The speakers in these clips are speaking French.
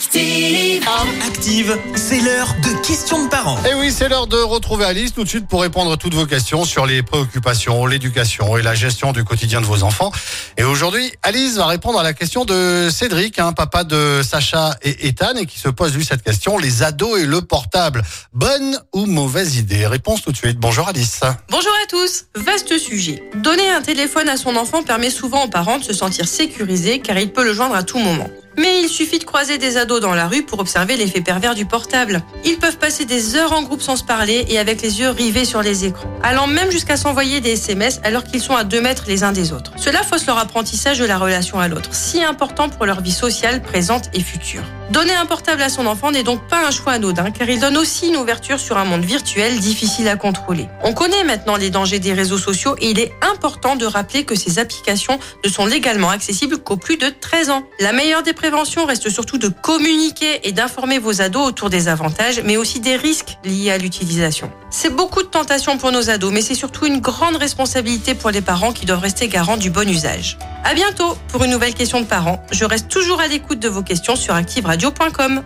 Active. Active, c'est l'heure de questions de parents. Et oui, c'est l'heure de retrouver Alice tout de suite pour répondre à toutes vos questions sur les préoccupations, l'éducation et la gestion du quotidien de vos enfants. Et aujourd'hui, Alice va répondre à la question de Cédric, un papa de Sacha et Ethan, et qui se pose lui cette question, les ados et le portable, bonne ou mauvaise idée? Réponse tout de suite. Bonjour Alice. Bonjour à tous, vaste sujet. Donner un téléphone à son enfant permet souvent aux parents de se sentir sécurisés car il peut le joindre à tout moment. Mais il suffit de croiser des ados dans la rue pour observer l'effet pervers du portable. Ils peuvent passer des heures en groupe sans se parler et avec les yeux rivés sur les écrans, allant même jusqu'à s'envoyer des SMS alors qu'ils sont à 2 mètres les uns des autres. Cela fausse leur apprentissage de la relation à l'autre, si important pour leur vie sociale présente et future. Donner un portable à son enfant n'est donc pas un choix anodin car il donne aussi une ouverture sur un monde virtuel difficile à contrôler. On connaît maintenant les dangers des réseaux sociaux et il est important de rappeler que ces applications ne sont légalement accessibles qu'aux plus de 13 ans. La meilleure des prévention reste surtout de communiquer et d'informer vos ados autour des avantages, mais aussi des risques liés à l'utilisation. C'est beaucoup de tentations pour nos ados, mais c'est surtout une grande responsabilité pour les parents qui doivent rester garants du bon usage. À bientôt pour une nouvelle question de parents. Je reste toujours à l'écoute de vos questions sur activeradio.com.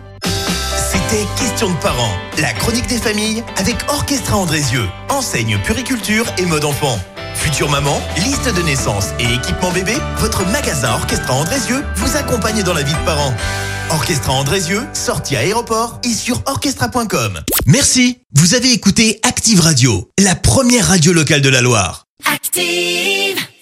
C'était Questions de parents, la chronique des familles avec Orchestra Andrézieux, enseigne puriculture et mode enfant. Future maman, liste de naissance et équipement bébé, votre magasin Orchestra Andrézieux vous accompagne dans la vie de parents. Orchestra Andrézieux, sortie à aéroport et sur orchestra.com. Merci, vous avez écouté Active Radio, la première radio locale de la Loire. Active.